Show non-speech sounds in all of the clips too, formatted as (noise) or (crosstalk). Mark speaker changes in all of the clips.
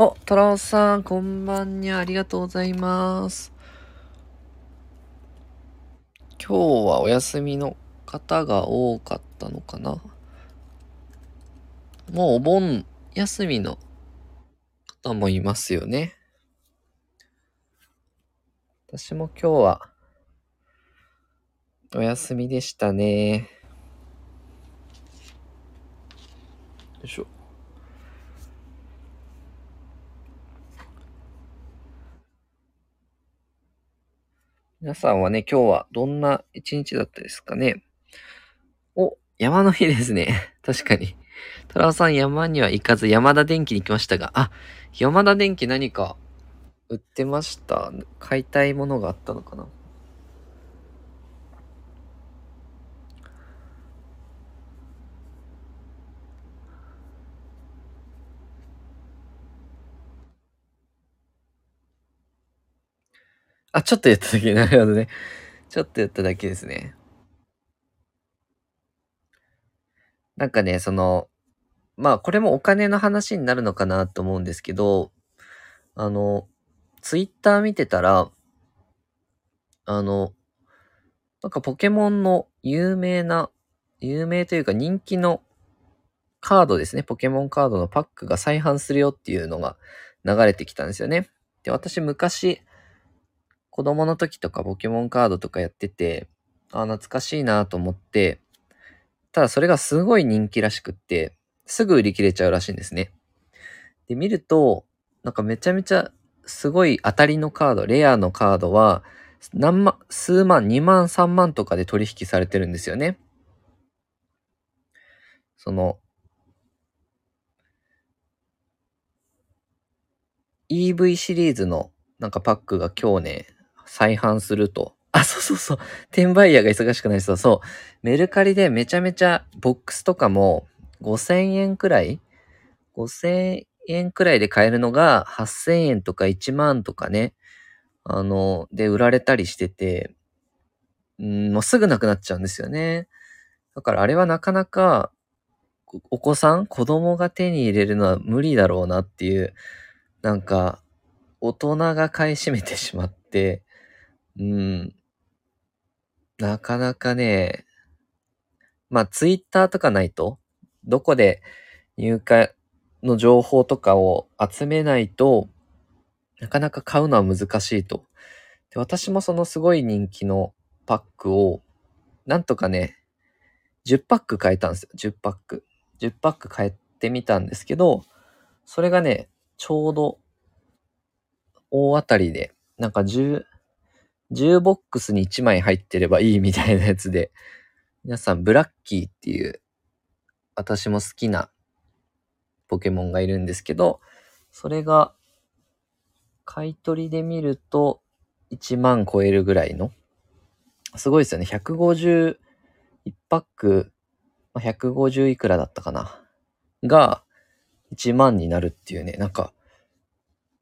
Speaker 1: お、トラオさん、こんばんにゃ、ありがとうございます。今日はお休みの方が多かったのかなもうお盆休みの方もいますよね。私も今日はお休みでしたね。よいしょ。皆さんはね、今日はどんな一日だったですかね？お、山の日ですね。(laughs) 確かに。トラさん山には行かず山田電機に来ましたが、あ、山田電機何か売ってました？買いたいものがあったのかな？あ、ちょっとやっただけ。(laughs) なるほどね。ちょっとやっただけですね。なんかね、その、まあこれもお金の話になるのかなと思うんですけど、あの、ツイッター見てたら、あの、なんかポケモンの有名な、有名というか人気のカードですね。ポケモンカードのパックが再販するよっていうのが流れてきたんですよね。で、私昔、子供の時とかポケモンカードとかやってて、あ、懐かしいなと思って、ただそれがすごい人気らしくって、すぐ売り切れちゃうらしいんですね。で、見ると、なんかめちゃめちゃすごい当たりのカード、レアのカードは、何万、数万、2万、3万とかで取引されてるんですよね。その、EV シリーズのなんかパックが今日ね、再販すると。あ、そうそうそう。転売ヤーが忙しくなりそう。そう。メルカリでめちゃめちゃボックスとかも5000円くらい ?5000 円くらいで買えるのが8000円とか1万とかね。あの、で売られたりしてて、うん、もうすぐなくなっちゃうんですよね。だからあれはなかなかお子さん、子供が手に入れるのは無理だろうなっていう、なんか、大人が買い占めてしまって、うん、なかなかね、まあツイッターとかないと、どこで入荷の情報とかを集めないとなかなか買うのは難しいと。で私もそのすごい人気のパックを、なんとかね、10パック買えたんですよ。10パック。10パック買ってみたんですけど、それがね、ちょうど大当たりで、なんか10、10ボックスに1枚入ってればいいみたいなやつで、皆さんブラッキーっていう、私も好きなポケモンがいるんですけど、それが買い取りで見ると1万超えるぐらいの、すごいですよね。150、1パック、150いくらだったかな。が1万になるっていうね、なんか、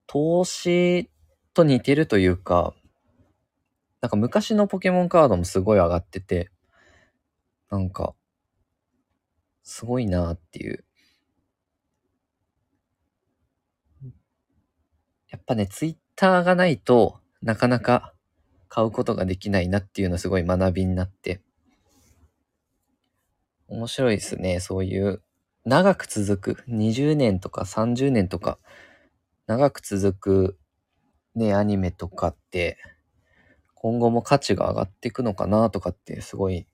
Speaker 1: 投資と似てるというか、なんか昔のポケモンカードもすごい上がってて、なんか、すごいなっていう。やっぱね、ツイッターがないとなかなか買うことができないなっていうのすごい学びになって。面白いですね。そういう長く続く20年とか30年とか長く続くね、アニメとかって今後も価値が上がっていくのかなとかってすごい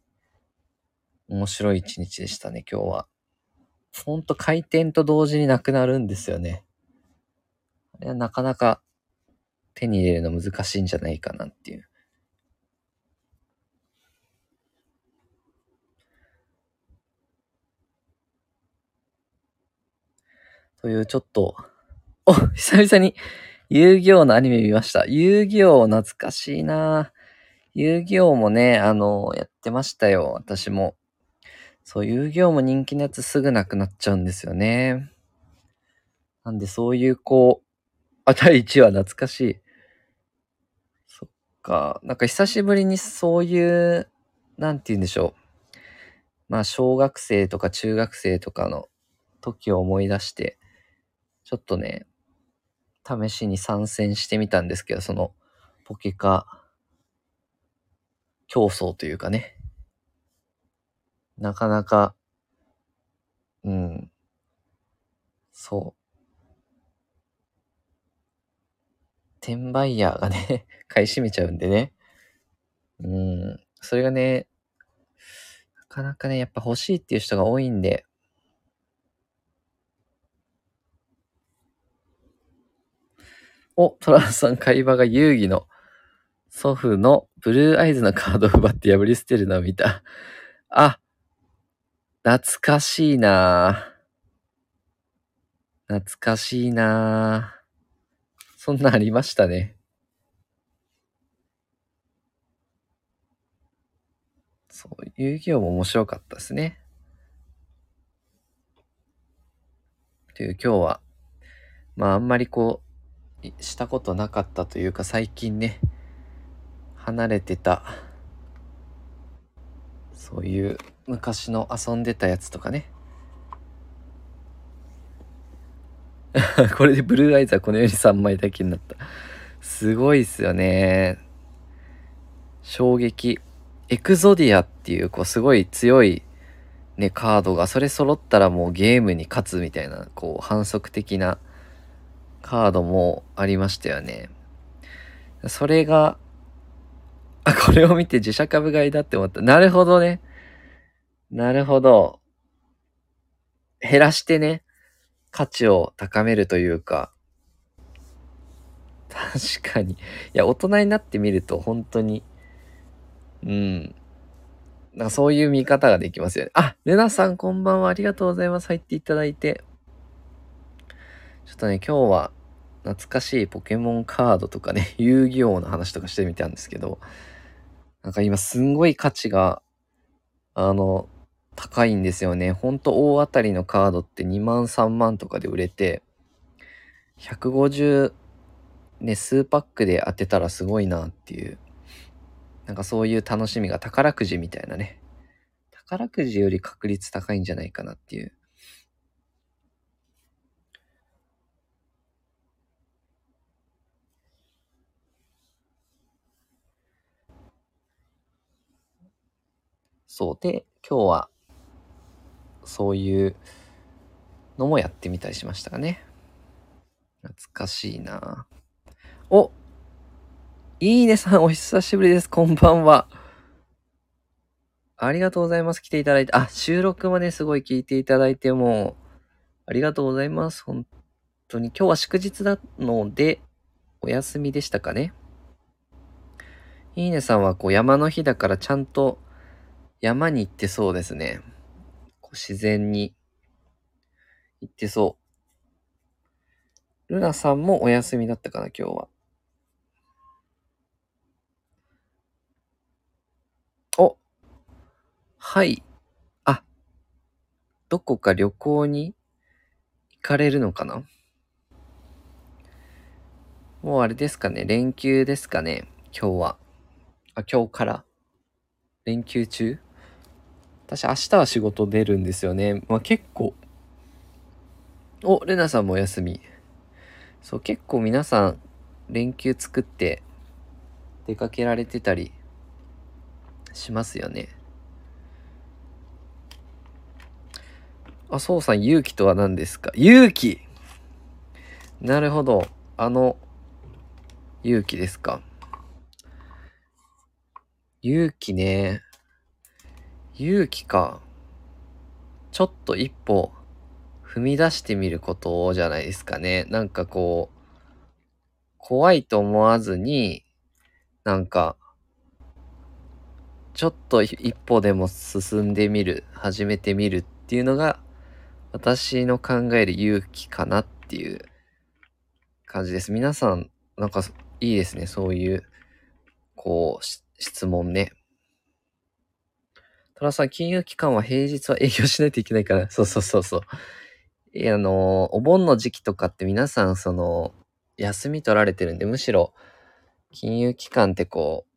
Speaker 1: 面白い一日でしたね、今日は。ほんと開店と同時になくなるんですよね。あれはなかなか手に入れるの難しいんじゃないかなっていう。というちょっと、お久々に遊戯王のアニメ見ました。遊戯王懐かしいな遊戯王もね、あの、やってましたよ。私も。そう、遊戯王も人気のやつすぐなくなっちゃうんですよね。なんでそういうこう、あ、第1話懐かしい。そっか。なんか久しぶりにそういう、なんて言うんでしょう。まあ小学生とか中学生とかの時を思い出して、ちょっとね、試しに参戦してみたんですけど、その、ポケカ競争というかね。なかなか、うん、そう。転売ヤーがね、(laughs) 買い占めちゃうんでね。うん、それがね、なかなかね、やっぱ欲しいっていう人が多いんで、お、トランさん会話が遊戯の祖父のブルーアイズのカードを奪って破り捨てるのを見た。あ、懐かしいな懐かしいなそんなありましたね。そう、遊戯王も面白かったですね。という今日は、まああんまりこう、したことなかったというか最近ね、離れてた、そういう昔の遊んでたやつとかね。(laughs) これでブルーアイズはこのように3枚だけになった。すごいっすよね。衝撃。エクゾディアっていう、こう、すごい強い、ね、カードが、それ揃ったらもうゲームに勝つみたいな、こう、反則的なカードもありましたよね。それが、あ、これを見て自社株買いだって思った。なるほどね。なるほど。減らしてね、価値を高めるというか。確かに。いや、大人になってみると本当に、うん。なんかそういう見方ができますよね。あ、ルナさんこんばんは。ありがとうございます。入っていただいて。ちょっとね、今日は懐かしいポケモンカードとかね、(laughs) 遊戯王の話とかしてみたんですけど、なんか今すんごい価値が、あの、高いんですよね。ほんと大当たりのカードって2万3万とかで売れて、150ね、数パックで当てたらすごいなっていう、なんかそういう楽しみが宝くじみたいなね。宝くじより確率高いんじゃないかなっていう。そうで、今日は、そういうのもやってみたりしましたかね。懐かしいなおいいねさん、お久しぶりです。こんばんは。ありがとうございます。来ていただいて。あ、収録もね、すごい聞いていただいても、ありがとうございます。本当に。今日は祝日なので、お休みでしたかね。いいねさんは、こう、山の日だからちゃんと山に行ってそうですね。自然に行ってそう。ルナさんもお休みだったかな、今日は。おはい。あ、どこか旅行に行かれるのかな？もうあれですかね、連休ですかね、今日は。あ、今日から？連休中？私明日は仕事出るんですよね。まあ結構。お、レナさんもお休み。そう、結構皆さん連休作って出かけられてたりしますよね。あ、そうさん、勇気とは何ですか？勇気なるほど。あの、勇気ですか。勇気ね。勇気か。ちょっと一歩踏み出してみることじゃないですかね。なんかこう、怖いと思わずに、なんか、ちょっと一歩でも進んでみる、始めてみるっていうのが、私の考える勇気かなっていう感じです。皆さん、なんかいいですね。そういう、こう、質問ね。トラさん、金融機関は平日は営業しないといけないから、(laughs) そうそうそうそう。いや、あの、お盆の時期とかって皆さん、その、休み取られてるんで、むしろ、金融機関ってこう、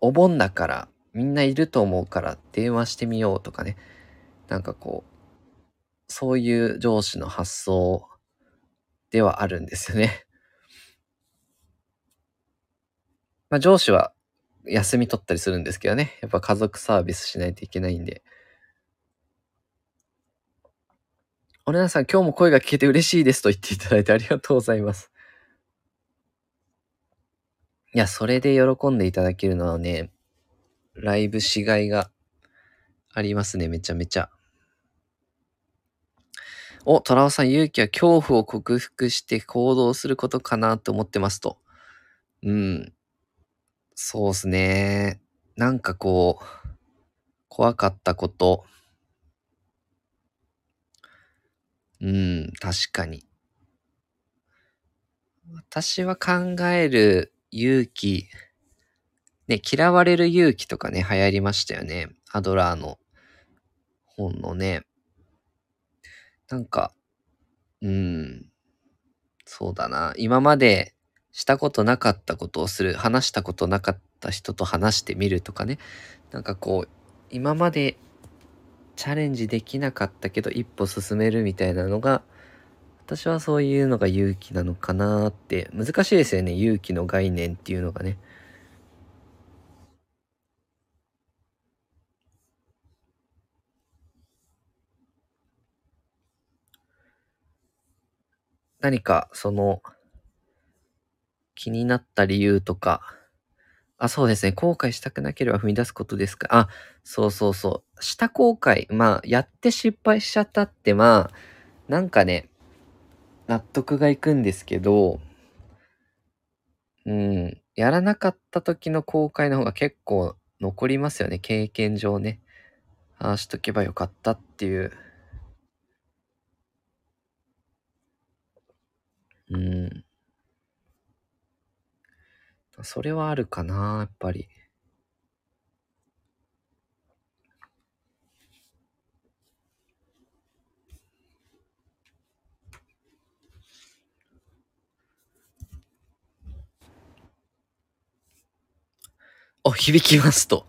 Speaker 1: お盆だから、みんないると思うから、電話してみようとかね。なんかこう、そういう上司の発想ではあるんですよね。まあ、上司は休み取ったりするんですけどね。やっぱ家族サービスしないといけないんで。おなさん、今日も声が聞けて嬉しいですと言っていただいてありがとうございます。いや、それで喜んでいただけるのはね、ライブしがいがありますね、めちゃめちゃ。お、トラオさん、勇気は恐怖を克服して行動することかなって思ってますと。うん。そうっすね。なんかこう、怖かったこと。うん、確かに。私は考える勇気、ね、嫌われる勇気とかね、流行りましたよね。アドラーの本のね。なんか、うん、そうだな。今までしたことなかったことをする、話したことなかった人と話してみるとかね。なんかこう、今までチャレンジできなかったけど一歩進めるみたいなのが、私はそういうのが勇気なのかなって、難しいですよね、勇気の概念っていうのがね。何か、その、気になった理由とか、あ、そうですね。後悔したくなければ踏み出すことですか？あ、そうそうそう。した後悔。まあ、やって失敗しちゃったって、まあ、なんかね、納得がいくんですけど、うん、やらなかった時の後悔の方が結構残りますよね。経験上ね。ああしとけばよかったっていう。うん。それはあるかな、やっぱり。あ、響きますと。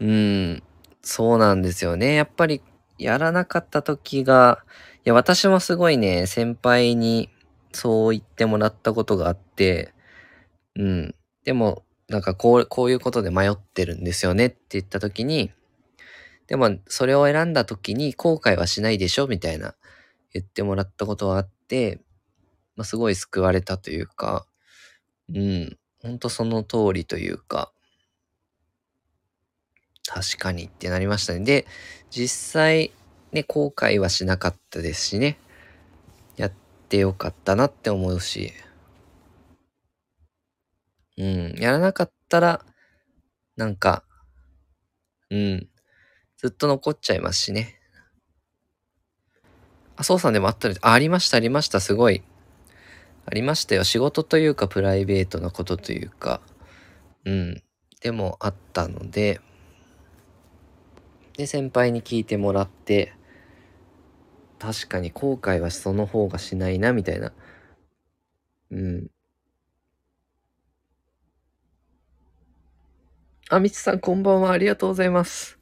Speaker 1: うん、そうなんですよね。やっぱり、やらなかった時が、いや、私もすごいね、先輩にそう言ってもらったことがあって、うん。でも、なんかこう、こういうことで迷ってるんですよねって言った時に、でも、それを選んだ時に後悔はしないでしょみたいな言ってもらったことがあって、まあ、すごい救われたというか、うん、ほんとその通りというか、確かにってなりましたね。で、実際、ね、後悔はしなかったですしね。やってよかったなって思うし。うん、やらなかったら、なんか、うん、ずっと残っちゃいますしね。あ、そうさんでもあったり、あ、ありました、ありました、すごい。ありましたよ。仕事というか、プライベートなことというか、うん。でもあったので、で、先輩に聞いてもらって、確かに後悔はその方がしないな、みたいな。うん。あ、みつさんこんばんは。ありがとうございます。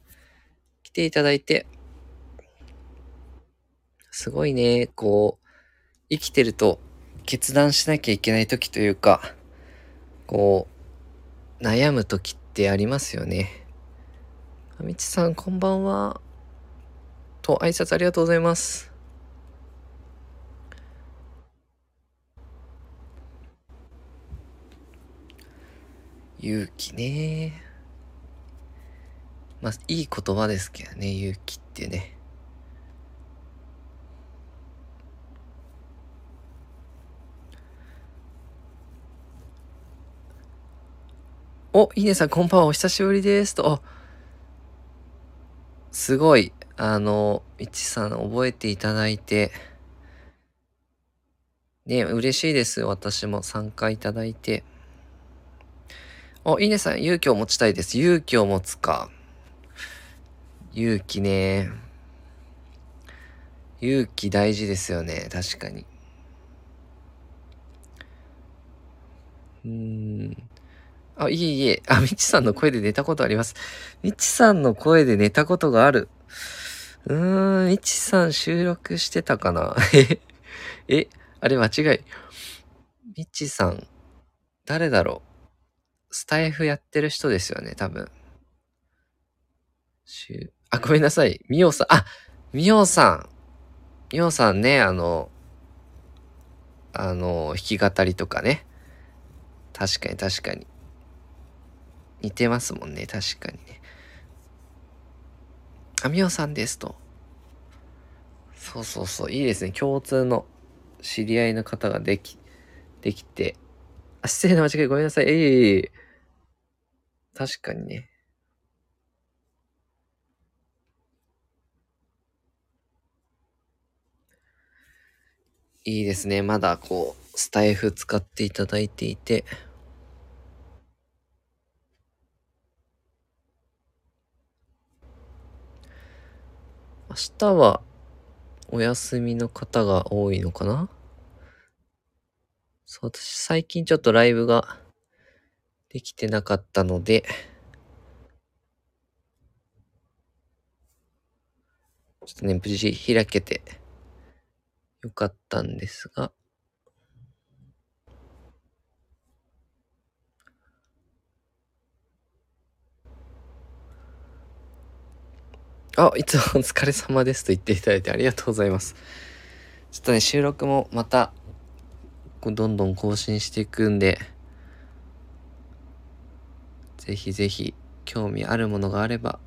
Speaker 1: 来ていただいて。すごいね、こう、生きてると決断しなきゃいけない時というか、こう、悩む時ってありますよね。あみちさん、こんばんは。と、挨拶ありがとうございます。勇気ね。まあ、いい言葉ですけどね、勇気ってね。お、いいねさん、こんばんは。お久しぶりです。と、すごい、あの、いちさん覚えていただいて、ね、嬉しいです。私も参加いただいて。お、いいねさん、勇気を持ちたいです。勇気を持つか。勇気ね。勇気大事ですよね。確かに。うーん。あ、いえいえ。あ、みちさんの声で寝たことあります。みちさんの声で寝たことがある。うーん、みちさん収録してたかな？え、あれ間違い。みちさん、誰だろう？スタイフやってる人ですよね、多分。あ、ごめんなさい。みおさん、あ、みおさん。みおさんね、あの、あの、弾き語りとかね。確かに確かに。似てますもんね、確かにね。あ、みおさんですと。そうそうそう、いいですね。共通の知り合いの方ができ、できて。あ、失礼な間違いごめんなさい。ええ確かにね。いいですね。まだこう、スタイフ使っていただいていて。明日はお休みの方が多いのかな？そう、私最近ちょっとライブができてなかったので、ちょっとね、無事開けてよかったんですが、あ、いつもお疲れ様ですと言っていただいてありがとうございます。ちょっとね、収録もまた、どんどん更新していくんで、ぜひぜひ、興味あるものがあれば、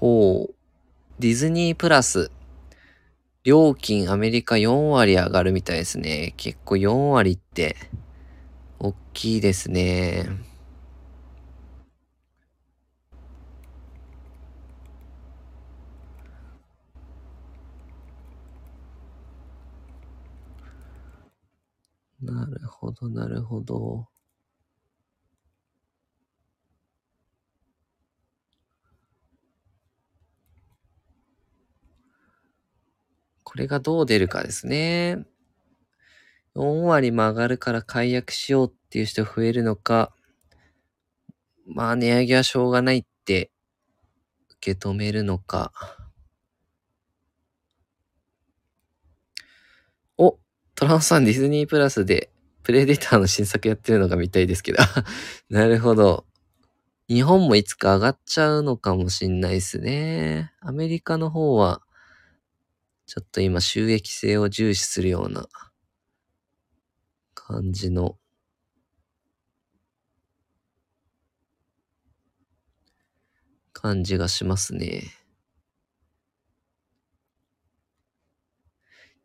Speaker 1: ほう。ディズニープラス。料金アメリカ4割上がるみたいですね。結構4割って、大きいですね。なるほど、なるほど。これがどう出るかですね。4割も上がるから解約しようっていう人増えるのか、まあ値上げはしょうがないって受け止めるのか。お、トランスさんディズニープラスでプレデターの新作やってるのが見たいですけど。(laughs) なるほど。日本もいつか上がっちゃうのかもしんないですね。アメリカの方はちょっと今収益性を重視するような感じの感じがしますね。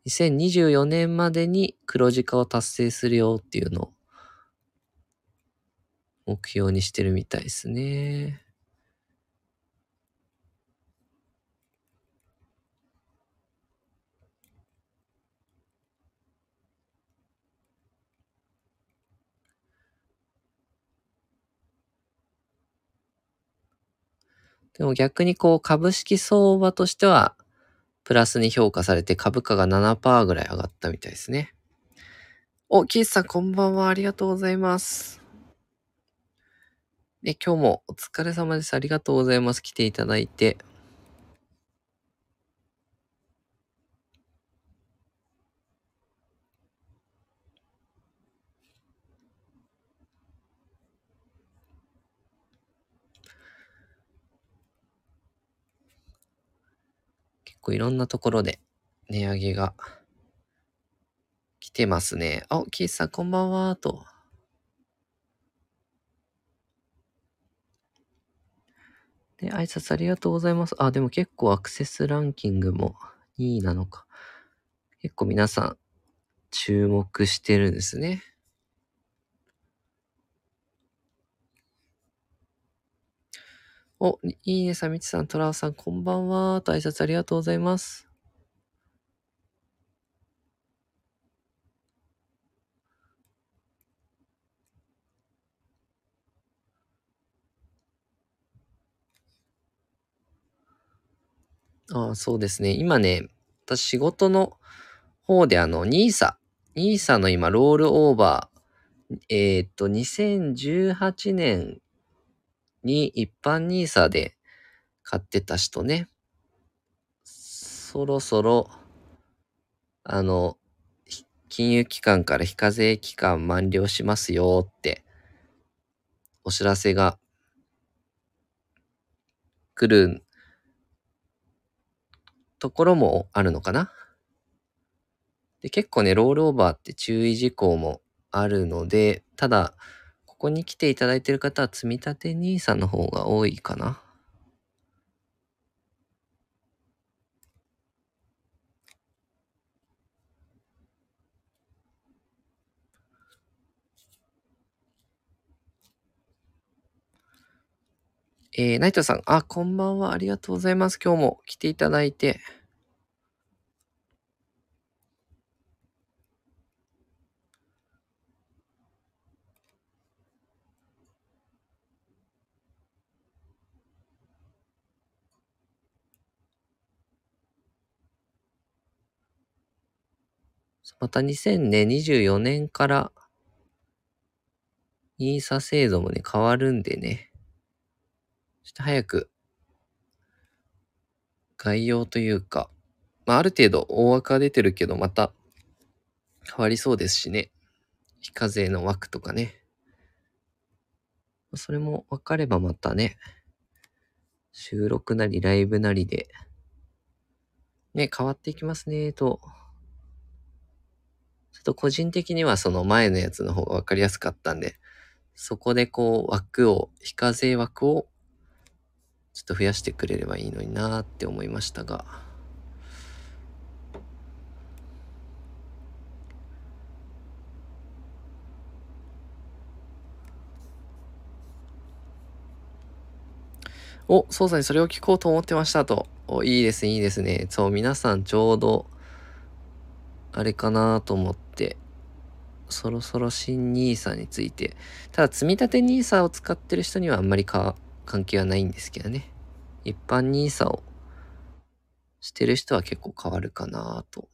Speaker 1: 2024年までに黒字化を達成するよっていうのを目標にしてるみたいですね。でも逆にこう株式相場としてはプラスに評価されて株価が7%ぐらい上がったみたいですね。お、キースさんこんばんは。ありがとうございます。で、今日もお疲れ様です。ありがとうございます。来ていただいて。構いろんなところで値上げが来てますね。あ、キーさんこんばんは、と。で、挨拶ありがとうございます。あ、でも結構アクセスランキングも2位なのか。結構皆さん注目してるんですね。お、いいねさみちさん、トラウさん、こんばんは。と挨拶ありがとうございます。ああ、そうですね。今ね、私仕事の方であの、ニーサ、ニーサの今、ロールオーバーえーっと、2018年に一般 NISA で買ってた人ね、そろそろ、あの、金融機関から非課税期間満了しますよって、お知らせが来るところもあるのかな。で、結構ね、ロールオーバーって注意事項もあるので、ただ、ここに来ていただいている方は積み立て NISA の方が多いかな。えー、ナイトさん、あ、こんばんは。ありがとうございます。今日も来ていただいて。また2024年から、NISA 制度もね、変わるんでね。ちょっと早く、概要というか、まあ、ある程度大枠は出てるけど、また変わりそうですしね。非課税の枠とかね。それも分かればまたね、収録なりライブなりで、ね、変わっていきますね、と。っと個人的にはその前のやつの方が分かりやすかったんで、そこでこう枠を、非課税枠をちょっと増やしてくれればいいのになーって思いましたが。お、そうさんにそれを聞こうと思ってましたと。お、いいですね、いいですね。そう、皆さんちょうど、あれかなと思って、そろそろ新 NISA について。ただ、積み立て NISA を使ってる人にはあんまり関係はないんですけどね。一般 NISA をしてる人は結構変わるかなと。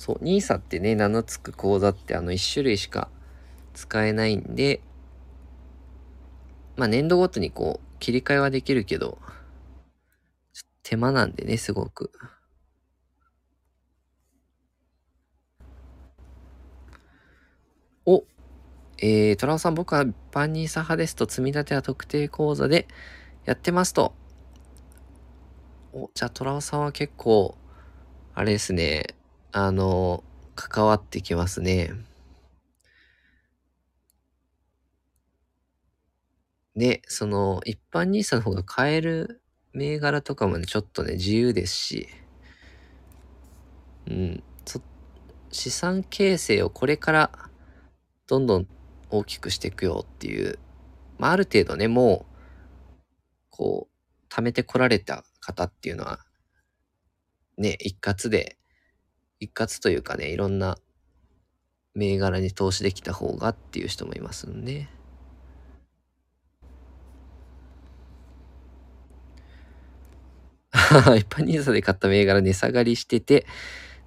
Speaker 1: そう、NISA ってね、名の付く口座ってあの1種類しか使えないんで、まあ年度ごとにこう切り替えはできるけど、手間なんでね、すごく。お、えー、トラオさん、僕は一般 NISA 派ですと、積み立ては特定口座でやってますと。お、じゃあトラオさんは結構、あれですね、あの、関わってきますね。ね、その、一般 NISA の方が買える銘柄とかもね、ちょっとね、自由ですし、うん、資産形成をこれからどんどん大きくしていくよっていう、まあ、ある程度ね、もう、こう、貯めてこられた方っていうのは、ね、一括で、一括というかね、いろんな銘柄に投資できた方がっていう人もいますんで。(laughs) 一般 NISA で買った銘柄値下がりしてて、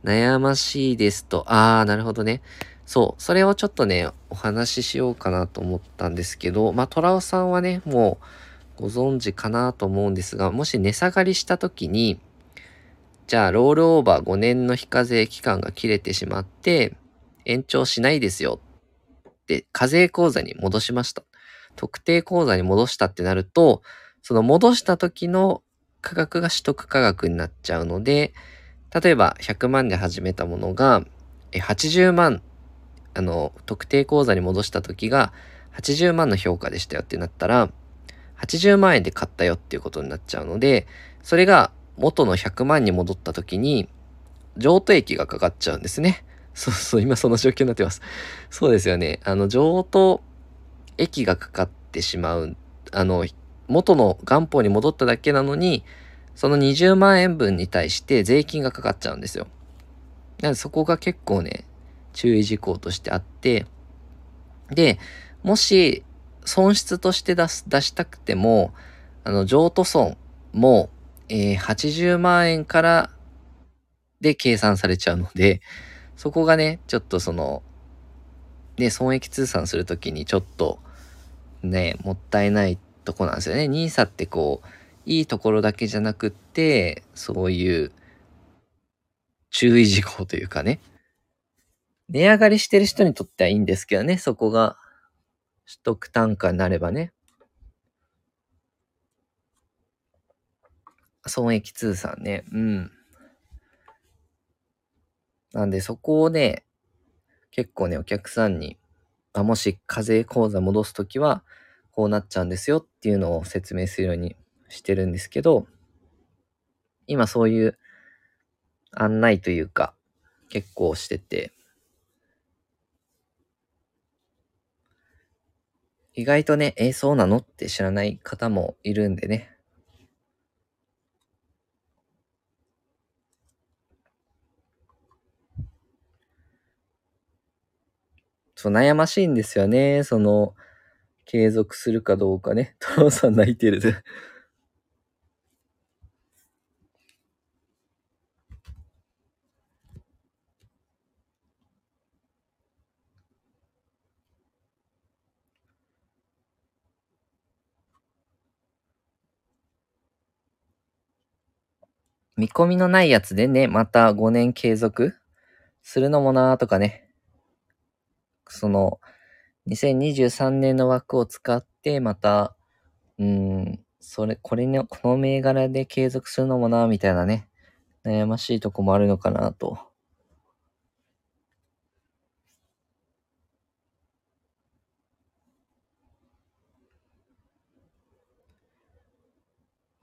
Speaker 1: 悩ましいですと。あー、なるほどね。そう。それをちょっとね、お話ししようかなと思ったんですけど、まあ、トラオさんはね、もうご存知かなと思うんですが、もし値下がりした時に、じゃあ、ロールオーバー5年の非課税期間が切れてしまって、延長しないですよって、課税口座に戻しました。特定口座に戻したってなると、その戻した時の価格が取得価格になっちゃうので、例えば100万で始めたものが、80万、あの、特定口座に戻した時が80万の評価でしたよってなったら、80万円で買ったよっていうことになっちゃうので、それが元の100万に戻った時に、譲渡益がかかっちゃうんですね。(laughs) そうそう、今その状況になってます。そうですよね。あの、譲渡益がかかってしまう。あの、元の元本に戻っただけなのに、その20万円分に対して税金がかかっちゃうんですよ。なのでそこが結構ね、注意事項としてあって、で、もし、損失として出す、出したくても、あの、譲渡損も、えー、80万円からで計算されちゃうので、そこがね、ちょっとその、ね、損益通算するときにちょっと、ね、もったいないとこなんですよね。NISA ってこう、いいところだけじゃなくって、そういう注意事項というかね。値上がりしてる人にとってはいいんですけどね、そこが取得単価になればね。損益通算ね。うん。なんでそこをね、結構ね、お客さんに、あもし課税口座戻すときは、こうなっちゃうんですよっていうのを説明するようにしてるんですけど、今そういう案内というか、結構してて、意外とね、えー、そうなのって知らない方もいるんでね。そう、悩ましいんですよね。その、継続するかどうかね。トロさん泣いてる。見込みのないやつでね、また5年継続するのもなーとかね。その、2023年の枠を使って、また、うん、それ、これね、この銘柄で継続するのもな、みたいなね、悩ましいとこもあるのかなと。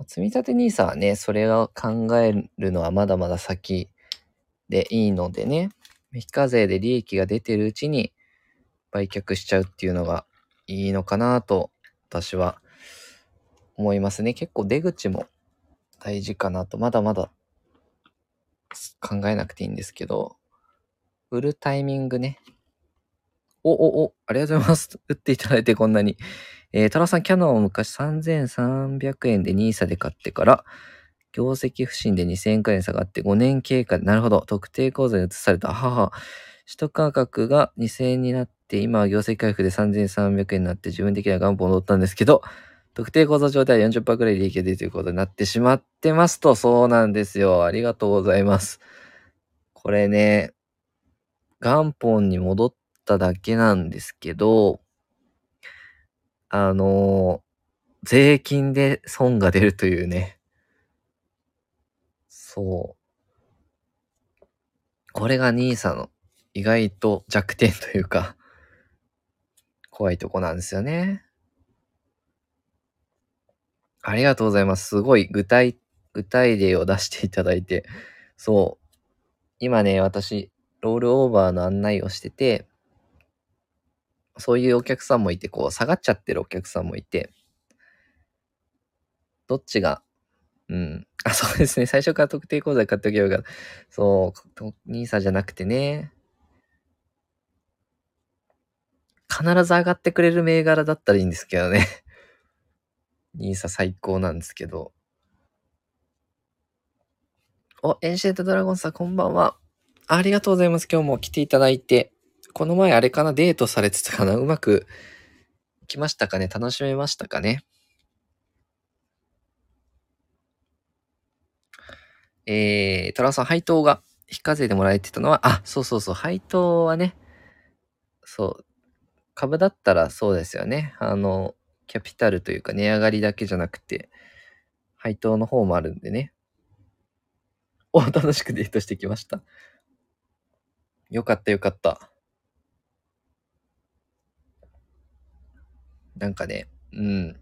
Speaker 1: 積立 NISA はね、それを考えるのはまだまだ先でいいのでね、非課税で利益が出てるうちに売却しちゃうっていうのがいいのかなと私は思いますね。結構出口も大事かなと、まだまだ考えなくていいんですけど、売るタイミングね。お、お、お、ありがとうございます。売っていただいてこんなに。えー、タラさん、キャノンを昔3300円で NISA で買ってから、業績不振で2000円下がって5年経過で、なるほど、特定口座に移された。母、取得価格が2000円になって、今は業績回復で3300円になって自分的には元本を取ったんですけど、特定口座上では40%くらい利益が出るということになってしまってますと、そうなんですよ。ありがとうございます。これね、元本に戻っただけなんですけど、あの、税金で損が出るというね。そう。これが NISA の意外と弱点というか、怖いとこなんですよね。ありがとうございます。すごい具体、具体例を出していただいて。そう。今ね、私、ロールオーバーの案内をしてて、そういうお客さんもいて、こう、下がっちゃってるお客さんもいて、どっちが、うん。あ、そうですね。最初から特定口座買っておけばよかった。そう、ニーサじゃなくてね。必ず上がってくれる銘柄だったらいいんですけどね。(laughs) ニーサ最高なんですけど。お、エンシェントドラゴンさん、こんばんは。ありがとうございます。今日も来ていただいて。この前あれかなデートされてたかなうまく来ましたかね楽しめましたかねえー、トラさん、配当が非課税でもらえてたのは、あ、そうそうそう、配当はね、そう、株だったらそうですよね。あの、キャピタルというか値上がりだけじゃなくて、配当の方もあるんでね。お、楽しくデートしてきました。よかったよかった。なんかね、うん。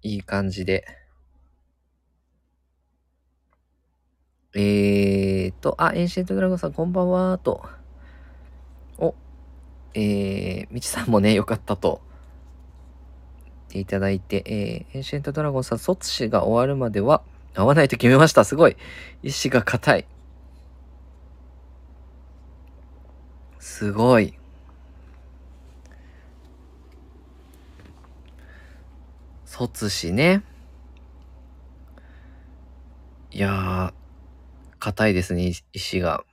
Speaker 1: いい感じで。えーと、あ、エンシェントドラゴンさんこんばんはと。えー、みちさんもね、よかったと。ていただいて、えー、エンシェントドラゴンさん、卒死が終わるまでは会わないと決めました。すごい。意志が固い。すごい。卒死ね。いやー、硬いですね、意志が。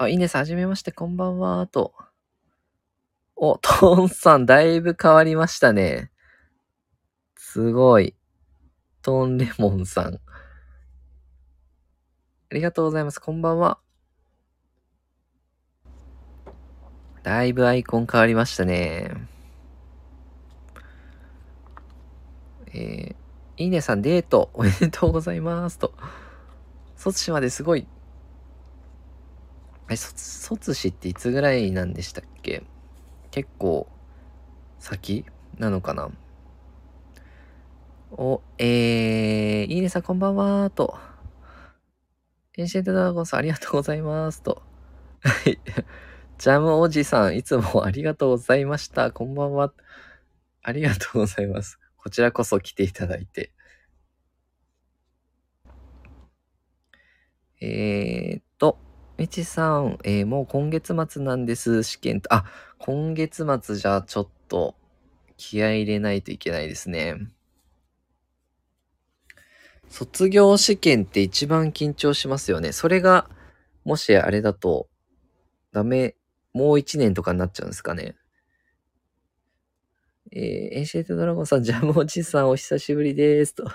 Speaker 1: あ、イネさん、はじめまして、こんばんは、と。お、トンさん、だいぶ変わりましたね。すごい。トンレモンさん。ありがとうございます。こんばんは。だいぶアイコン変わりましたね。えー、いいねさん、デート、おめでとうございます。と。卒死まですごい。え、卒、卒死っていつぐらいなんでしたっけ？結構、先？なのかな？お、えー、いいねさんこんばんはと。エンシェントドラゴンさんありがとうございますと。はい。ジャムおじさん、いつもありがとうございました。こんばんは。ありがとうございます。こちらこそ来ていただいて。えー、っと、みちさん、えー、もう今月末なんです、試験と。あ、今月末じゃちょっと気合入れないといけないですね。卒業試験って一番緊張しますよね。それが、もしあれだと、ダメ、もう一年とかになっちゃうんですかね。えー、エンシェイトドラゴンさん、ジャムおじさんお久しぶりです。と。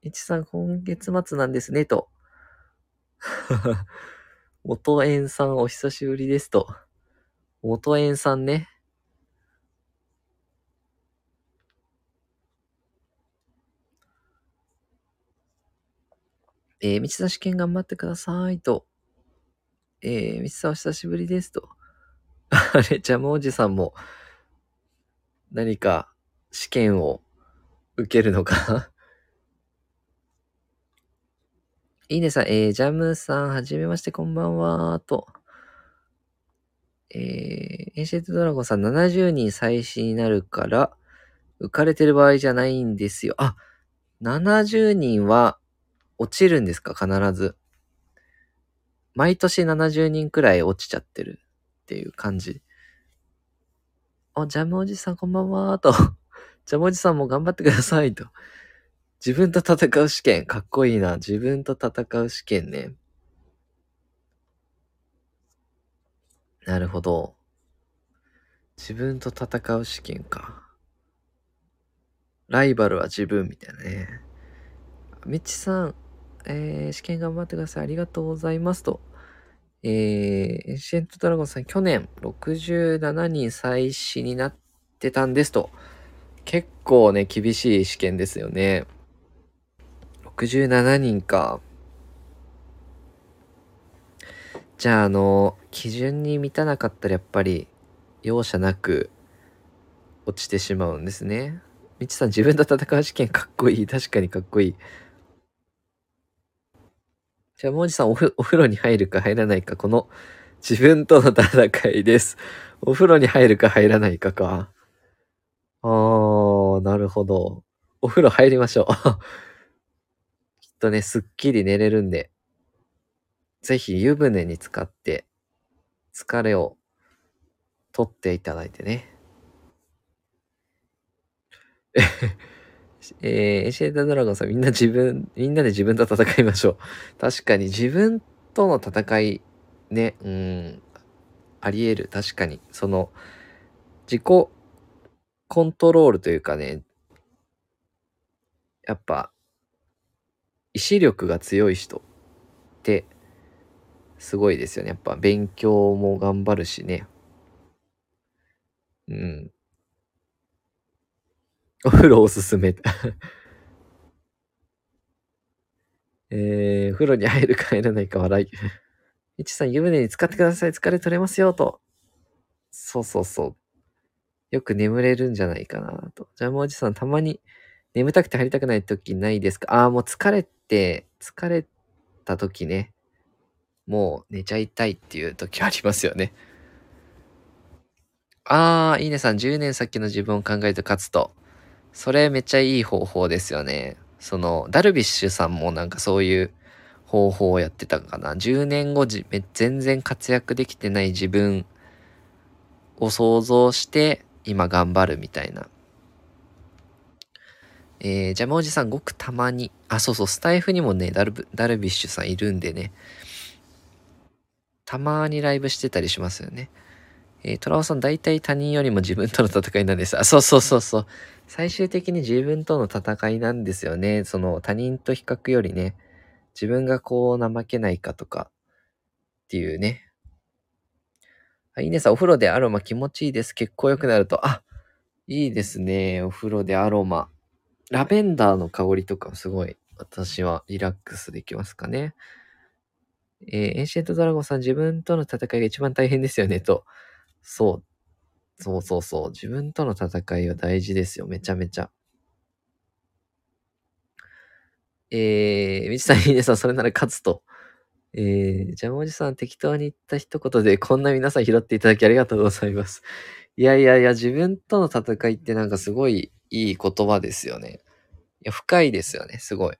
Speaker 1: いちさん、今月末なんですね、と。(laughs) 元縁さん、お久しぶりです、と。元縁さんね。えー、道田試験頑張ってください、と。えー、道田お久しぶりです、と。(laughs) あれ、ジャムおじさんも、何か試験を受けるのかいいねさん、えー、ジャムさん、はじめまして、こんばんは、と。えー、エンシェントドラゴンさん、70人再試になるから、浮かれてる場合じゃないんですよ。あ、70人は落ちるんですか？必ず。毎年70人くらい落ちちゃってるっていう感じ。あ、ジャムおじさんこんばんは、と。(laughs) ジャムおじさんも頑張ってください、と。自分と戦う試験。かっこいいな。自分と戦う試験ね。なるほど。自分と戦う試験か。ライバルは自分みたいなね。みちさん、えー、試験頑張ってください。ありがとうございます。と。えー、エンシェントドラゴンさん、去年67人再試になってたんですと。結構ね、厳しい試験ですよね。67人か。じゃあ、あの、基準に満たなかったらやっぱり容赦なく落ちてしまうんですね。みちさん自分と戦う試験かっこいい。確かにかっこいい。じゃあ、もじさんおお風呂に入るか入らないか、この自分との戦いです。お風呂に入るか入らないかか。あー、なるほど。お風呂入りましょう。とね、すっきり寝れるんで、ぜひ湯船に浸かって疲れを取っていただいてね。(laughs) えー、エシェータドラゴンさん、みんな自分、みんなで自分と戦いましょう。確かに自分との戦い、ね、うん、あり得る。確かに。その、自己コントロールというかね、やっぱ、意志力が強い人ってすごいですよね。やっぱ勉強も頑張るしね。うん。(laughs) お風呂おすすめ。(laughs) えー、風呂に入るか入らないか笑い。いちさん、湯船に浸かってください。疲れ取れますよ、と。そうそうそう。よく眠れるんじゃないかな、と。ジャムおじさん、たまに眠たくて入りたくない時ないですか？ああ、もう疲れて、疲れた時ね、もう寝ちゃいたいっていう時ありますよね。ああ、いいねさん、10年先の自分を考えて勝つと。それめっちゃいい方法ですよね。その、ダルビッシュさんもなんかそういう方法をやってたかな。10年後じ、全然活躍できてない自分を想像して、今頑張るみたいな。えー、ジャムおじさんごくたまに。あ、そうそう、スタイフにもね、ダルダルビッシュさんいるんでね。たまにライブしてたりしますよね。えー、トラオさん大体他人よりも自分との戦いなんです。あ、そうそうそうそう。最終的に自分との戦いなんですよね。その他人と比較よりね、自分がこう怠けないかとかっていうね。あ、いいねさん、お風呂でアロマ気持ちいいです。結構良くなると。あ、いいですね。お風呂でアロマ。ラベンダーの香りとかすごい私はリラックスできますかね。えー、エンシェントドラゴンさん自分との戦いが一番大変ですよねと。そう。そうそうそう。自分との戦いは大事ですよ。めちゃめちゃ。えー、みちさん、いいねさん、それなら勝つと。えー、ジャムおじさん、適当に言った一言で、こんな皆さん拾っていただきありがとうございます。いやいやいや、自分との戦いってなんかすごいいい言葉ですよね。いや、深いですよね、すごい。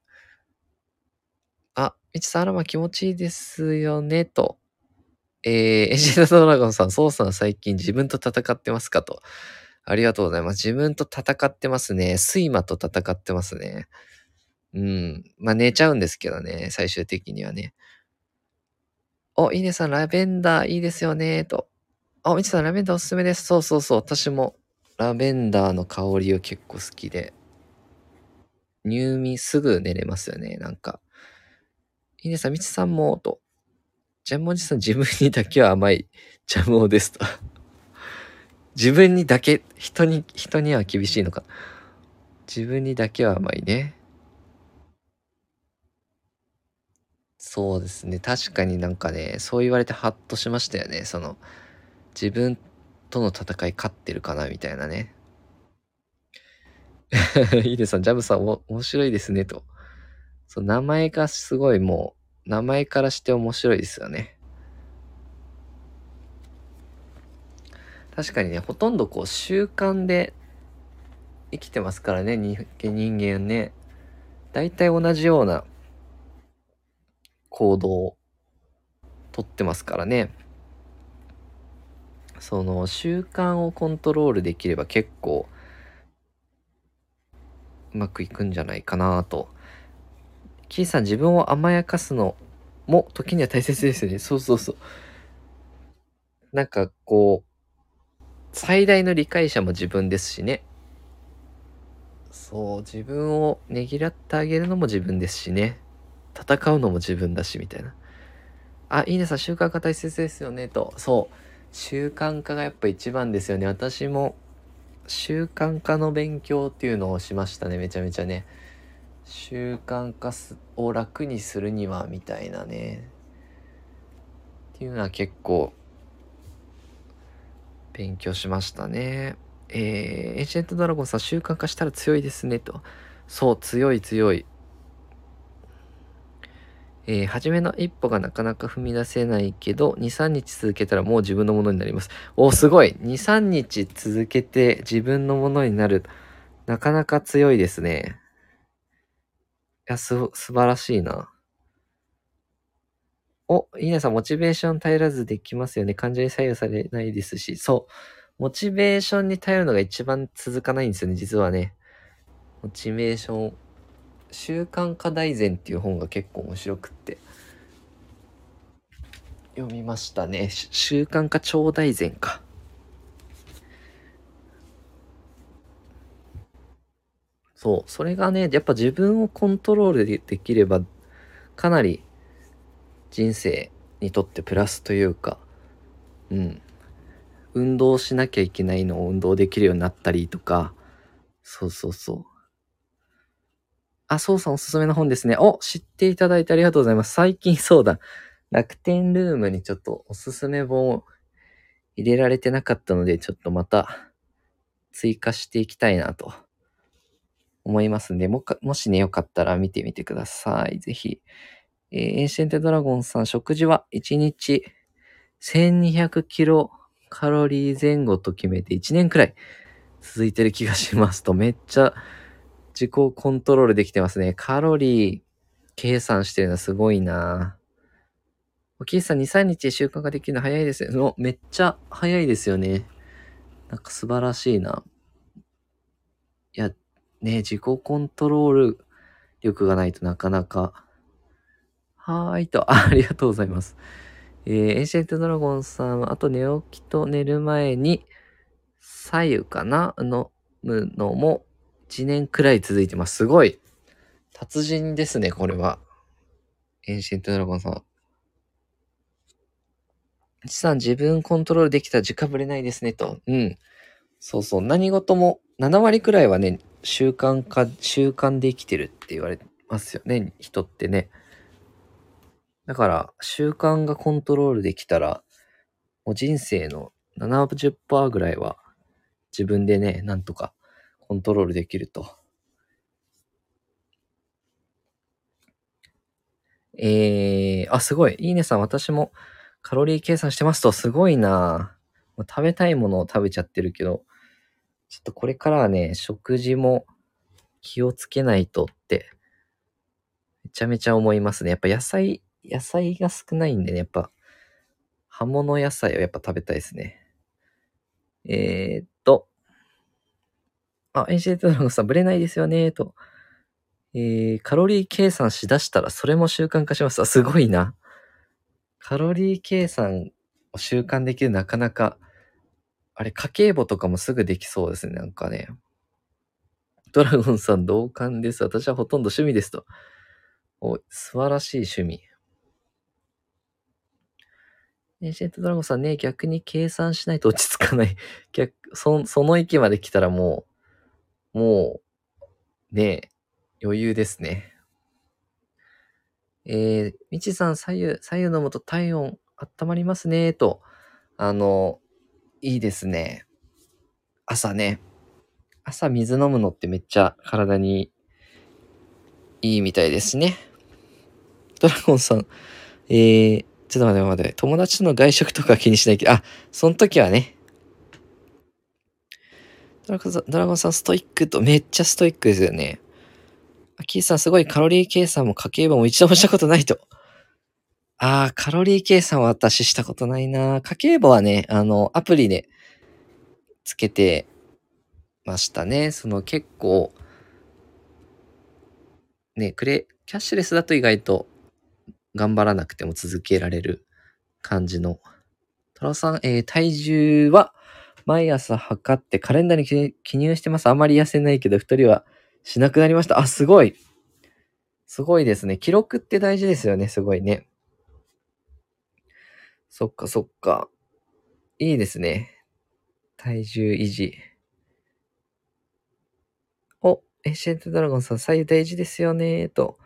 Speaker 1: あ、みちさん、あらま気持ちいいですよね、と。えー、(laughs) エジェルドラゴンさん、ソウさん最近自分と戦ってますかと。ありがとうございます。自分と戦ってますね。睡魔と戦ってますね。うん。まあ寝ちゃうんですけどね、最終的にはね。お、いいねさん、ラベンダーいいですよね、と。あ、みちさん、ラベンダーおすすめです。そうそうそう。私もラベンダーの香りを結構好きで。入眠すぐ寝れますよね、なんか。いいねさん、みちさんも、と。ジャムおじさん、自分にだけは甘いジャムおですと。(laughs) 自分にだけ、人に、人には厳しいのか。自分にだけは甘いね。そうですね。確かになんかね、そう言われてハッとしましたよね。その、自分との戦い勝ってるかなみたいなね。いいですさん、ジャムさん、お、面白いですね、と。そう、名前がすごいもう、名前からして面白いですよね。確かにね、ほとんどこう習慣で生きてますからね、人間ね。大体同じような行動をとってますからね。その習慣をコントロールできれば結構うまくいくんじゃないかなと。キーさん自分を甘やかすのも時には大切ですよね。そうそうそう。なんかこう、最大の理解者も自分ですしね。そう、自分をねぎらってあげるのも自分ですしね。戦うのも自分だし、みたいな。あ、いいねさん、習慣が大切ですよね、と。そう。習慣化がやっぱ一番ですよね。私も習慣化の勉強っていうのをしましたね。めちゃめちゃね。習慣化を楽にするには、みたいなね。っていうのは結構勉強しましたね。えー、エージェントドラゴンさん習慣化したら強いですねと。そう、強い強い。えー、初めの一歩がなかなか踏み出せないけど、2、3日続けたらもう自分のものになります。お、すごい !2、3日続けて自分のものになる。なかなか強いですね。いや、す、素晴らしいな。お、いいなさん、モチベーション頼らずできますよね。感情に左右されないですし。そう。モチベーションに頼るのが一番続かないんですよね、実はね。モチベーション習慣化大全っていう本が結構面白くって。読みましたね。習慣化超大全か。そう。それがねやっぱ自分をコントロールでできればかなり人生にとってプラスというかうん。運動しなきゃいけないのを運動できるようになったりとか。そうそうそう。あ、そうさんおすすめの本ですね。お、知っていただいてありがとうございます。最近そうだ。楽天ルームにちょっとおすすめ本を入れられてなかったので、ちょっとまた追加していきたいなと思いますんで、もかもしね、よかったら見てみてください。ぜひ。えー、エンシェンテドラゴンさん、食事は1日1200キロカロリー前後と決めて1年くらい続いてる気がしますと、めっちゃ自己コントロールできてますね。カロリー計算してるのすごいなおきいさん2、3日習慣ができるの早いですよ。めっちゃ早いですよね。なんか素晴らしいな。いや、ね、自己コントロール力がないとなかなか。はーいと、あ (laughs) ありがとうございます。えー、エンシェントドラゴンさんは、あと寝起きと寝る前に、左右かな？飲むのも1年くらい続いてます。すごい。達人ですね、これは。エンシェントドラゴンさん。ちさん、自分コントロールできたら時間ぶれないですね、と。うん。そうそう。何事も、7割くらいはね、習慣化、習慣で生きてるって言われますよね、人ってね。だから、習慣がコントロールできたら、もう人生の70%ぐらいは自分でね、なんとかコントロールできると。えー、あ、すごい。いいねさん、私もカロリー計算してますと、すごいな食べたいものを食べちゃってるけど、ちょっとこれからはね、食事も気をつけないとって、めちゃめちゃ思いますね。やっぱ野菜、野菜が少ないんでね、やっぱ、葉物野菜をやっぱ食べたいですね。えー、っと、あ、エンシェントドラゴンさん、ぶれないですよね、と。えー、カロリー計算しだしたらそれも習慣化します。あ、すごいな。カロリー計算を習慣できるなかなか、あれ、家計簿とかもすぐできそうですね、なんかね。ドラゴンさん同感です。私はほとんど趣味ですと。お、素晴らしい趣味。エンシェントドラゴンさんね、逆に計算しないと落ち着かない。逆、そその域まで来たらもう、もう、ね余裕ですね。えー、みちさん、左右、左右飲むと体温温まりますね、と。あの、いいですね。朝ね。朝水飲むのってめっちゃ体にいいみたいですね。ドラゴンさん、えー、ちょっと待って待って、友達との外食とか気にしないけど、あ、その時はね。ドラゴンさん、ドラゴンさんストイックと、めっちゃストイックですよね。あ、キーさんすごいカロリー計算も家計簿も一度もしたことないと。ああ、カロリー計算は私したことないな。家計簿はね、あの、アプリでつけてましたね。その結構、ね、クレ、キャッシュレスだと意外と頑張らなくても続けられる感じの。トラさん、えー、体重は毎朝測ってカレンダーに記入してます。あまり痩せないけど、二人はしなくなりました。あ、すごい。すごいですね。記録って大事ですよね。すごいね。そっかそっか。いいですね。体重維持。お、エンシェントドラゴンさん、左右大事ですよねと。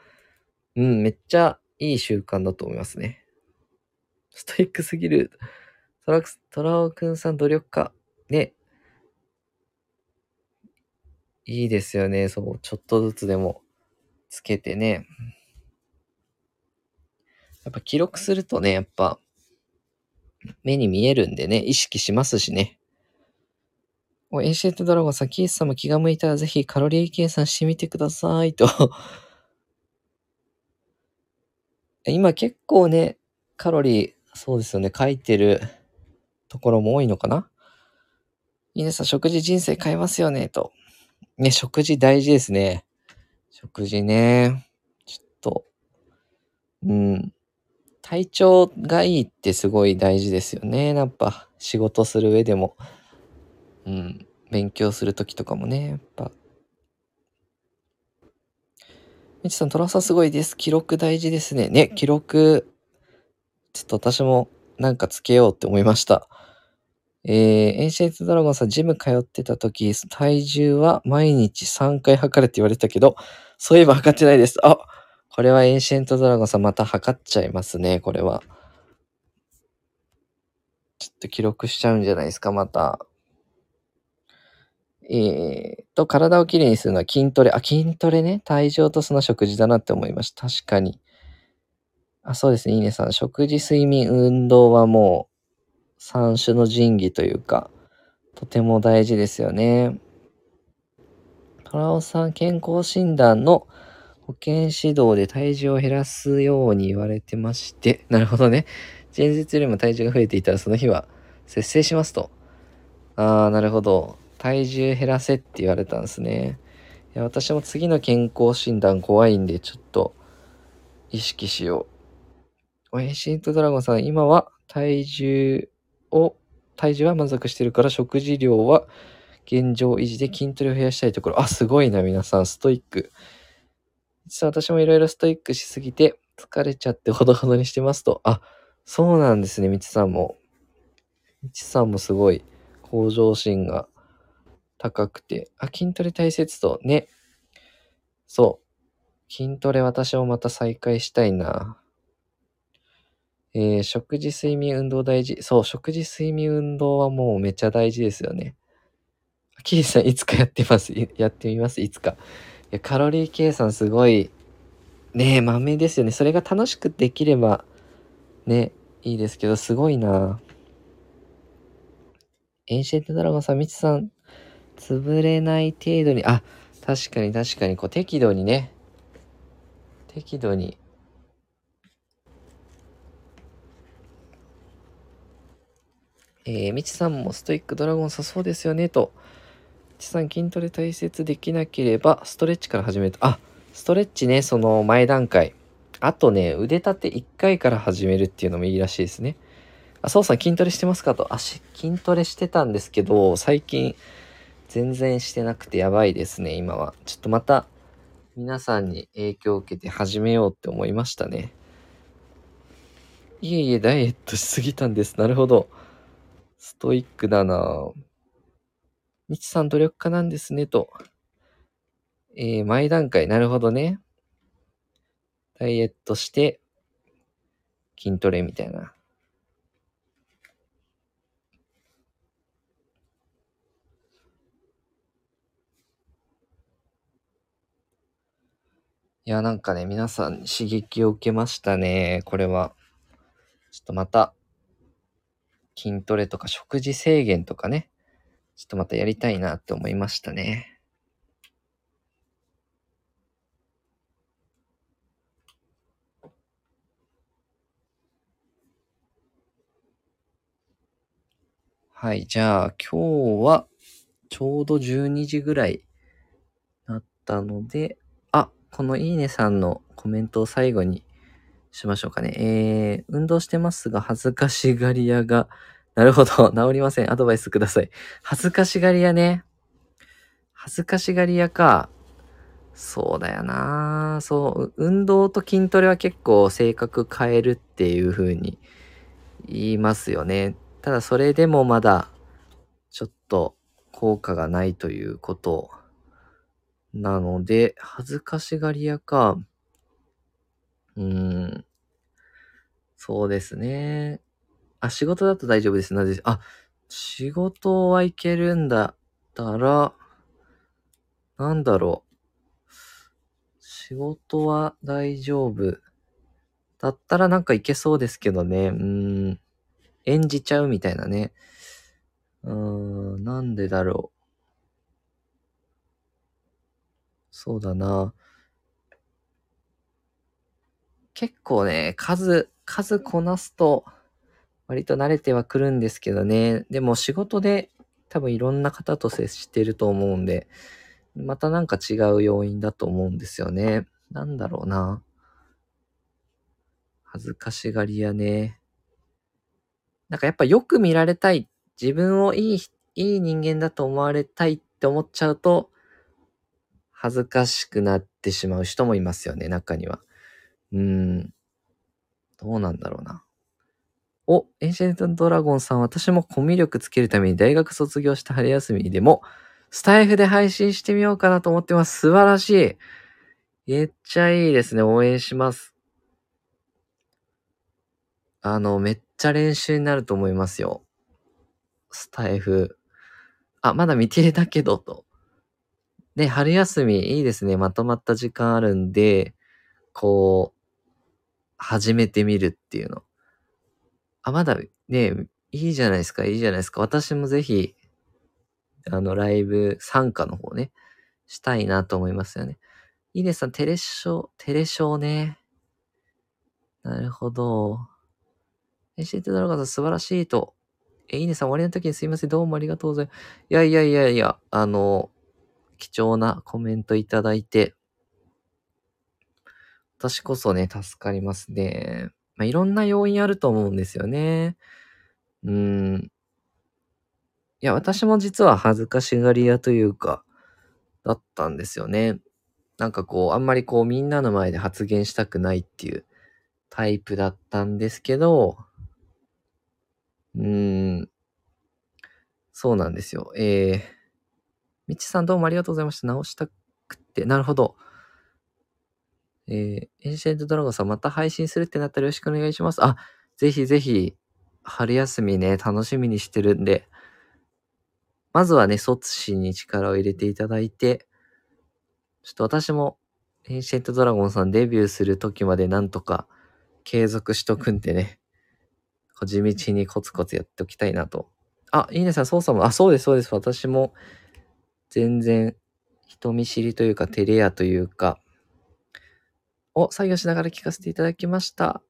Speaker 1: うん、めっちゃいい習慣だと思いますね。ストイックすぎる。トラクストラオくんさん努力家。ね。いいですよね。そう、ちょっとずつでもつけてね。やっぱ記録するとね、やっぱ目に見えるんでね、意識しますしね。お、エンシェントドラゴンさん、キースさんも気が向いたらぜひカロリー計算してみてくださいと (laughs) 今結構ね、カロリー、そうですよね、書いてるところも多いのかな？皆さん、食事人生変えますよね、と。ね、食事大事ですね。食事ね。ちょっと、うん。体調がいいってすごい大事ですよね。やっぱ、仕事する上でも。うん。勉強するときとかもね、やっぱ、みちさん、トラさんすごいです。記録大事ですね。ね、記録、ちょっと私もなんかつけようって思いました。えー、エンシェントドラゴンさん、ジム通ってた時、体重は毎日3回測れって言われたけど、そういえば測ってないです。あ、これはエンシェントドラゴンさん、また測っちゃいますね、これは。ちょっと記録しちゃうんじゃないですか、また。えー、と、体をきれいにするのは筋トレ。あ、筋トレね。体重落とすの食事だなって思いました。確かに。あ、そうですね。いいねさん。食事、睡眠、運動はもう、三種の神器というか、とても大事ですよね。トラオさん、健康診断の保健指導で体重を減らすように言われてまして、なるほどね。前日よりも体重が増えていたらその日は節制しますと。あー、なるほど。体重減らせって言われたんですね。いや、私も次の健康診断怖いんで、ちょっと意識しよう。おエンシェントドラゴンさん、今は体重を、体重は満足してるから食事量は現状維持で筋トレを増やしたいところ。あ、すごいな、皆さん、ストイック。実は私もいろいろストイックしすぎて疲れちゃってほどほどにしてますと。あ、そうなんですね、みちさんも。みちさんもすごい向上心が高くて。あ、筋トレ大切と。ね。そう。筋トレ私もまた再開したいな。えー、食事、睡眠、運動大事。そう、食事、睡眠、運動はもうめっちゃ大事ですよね。キリさん、いつかやってます？やってみます、いつか。いや、カロリー計算すごい、ねえ、豆ですよね。それが楽しくできれば、ね、いいですけど、すごいな。エンシェントドラゴンさん、みちさん、潰れない程度に、あ、確かに確かに、こう、適度にね、適度に、えー、みちさんもストイックドラゴンさそうですよね、と。みちさん、筋トレ大切できなければ、ストレッチから始める。あ、ストレッチね、その前段階。あとね、腕立て1回から始めるっていうのもいいらしいですね。あ、そうさん筋トレしてますかと。あ、筋トレしてたんですけど、最近全然してなくてやばいですね、今は。ちょっとまた皆さんに影響を受けて始めようって思いましたね。いえいえ、ダイエットしすぎたんです。なるほど。ストイックだなみちさん努力家なんですね、と。えー、前段階、なるほどね。ダイエットして、筋トレみたいな。いや、なんかね、皆さん刺激を受けましたね。これは。ちょっとまた、筋トレとか食事制限とかね、ちょっとまたやりたいなって思いましたね。はい、じゃあ今日はちょうど12時ぐらいなったので、あ、このいいねさんのコメントを最後にしましょうかね。えー、運動してますが恥ずかしがり屋が、なるほど、治りません。アドバイスください。恥ずかしがり屋ね。恥ずかしがり屋か。そうだよなそう、運動と筋トレは結構性格変えるっていう風に言いますよね。ただそれでもまだちょっと効果がないということなので、恥ずかしがり屋か。うん。そうですね。あ、仕事だと大丈夫です。なぜ、あ、仕事はいけるんだったら、なんだろう。仕事は大丈夫。だったらなんかいけそうですけどね。うーん。演じちゃうみたいなね。うーん、なんでだろう。そうだな。結構ね、数、数こなすと、割と慣れてはくるんですけどね。でも仕事で多分いろんな方と接してると思うんで、またなんか違う要因だと思うんですよね。なんだろうな。恥ずかしがり屋ね。なんかやっぱよく見られたい。自分をいい、いい人間だと思われたいって思っちゃうと、恥ずかしくなってしまう人もいますよね、中には。うーん。どうなんだろうな。お、エンシェントドラゴンさん、私もコミュ力つけるために大学卒業した春休みでも、スタイフで配信してみようかなと思ってます。素晴らしい。めっちゃいいですね。応援します。あの、めっちゃ練習になると思いますよ。スタイフ。あ、まだ未定だけど、と。ね、春休みいいですね。まとまった時間あるんで、こう、始めてみるっていうの。あ、まだね、いいじゃないですか、いいじゃないですか。私もぜひ、あの、ライブ参加の方ね、したいなと思いますよね。いいねさん、テレショー、テレショーね。なるほど。エンシェントドラゴンさん素晴らしいと。え、いいねさん終わりの時にすいません。どうもありがとうございます。いやいやいやいや、あの、貴重なコメントいただいて、私こそね、助かりますね。まあ、いろんな要因あると思うんですよね。うん。いや、私も実は恥ずかしがり屋というか、だったんですよね。なんかこう、あんまりこう、みんなの前で発言したくないっていうタイプだったんですけど、うーん。そうなんですよ。えー、みちさんどうもありがとうございました。直したくて。なるほど。えー、エンシェントドラゴンさんまた配信するってなったらよろしくお願いします。あ、ぜひぜひ、春休みね、楽しみにしてるんで、まずはね、卒死に力を入れていただいて、ちょっと私も、エンシェントドラゴンさんデビューする時までなんとか継続しとくんでね、地道にコツコツやっておきたいなと。あ、いいねさん、操作も、あ、そうです、そうです。私も、全然、人見知りというか、照れ屋というか、お、作業しながら聞かせていただきました。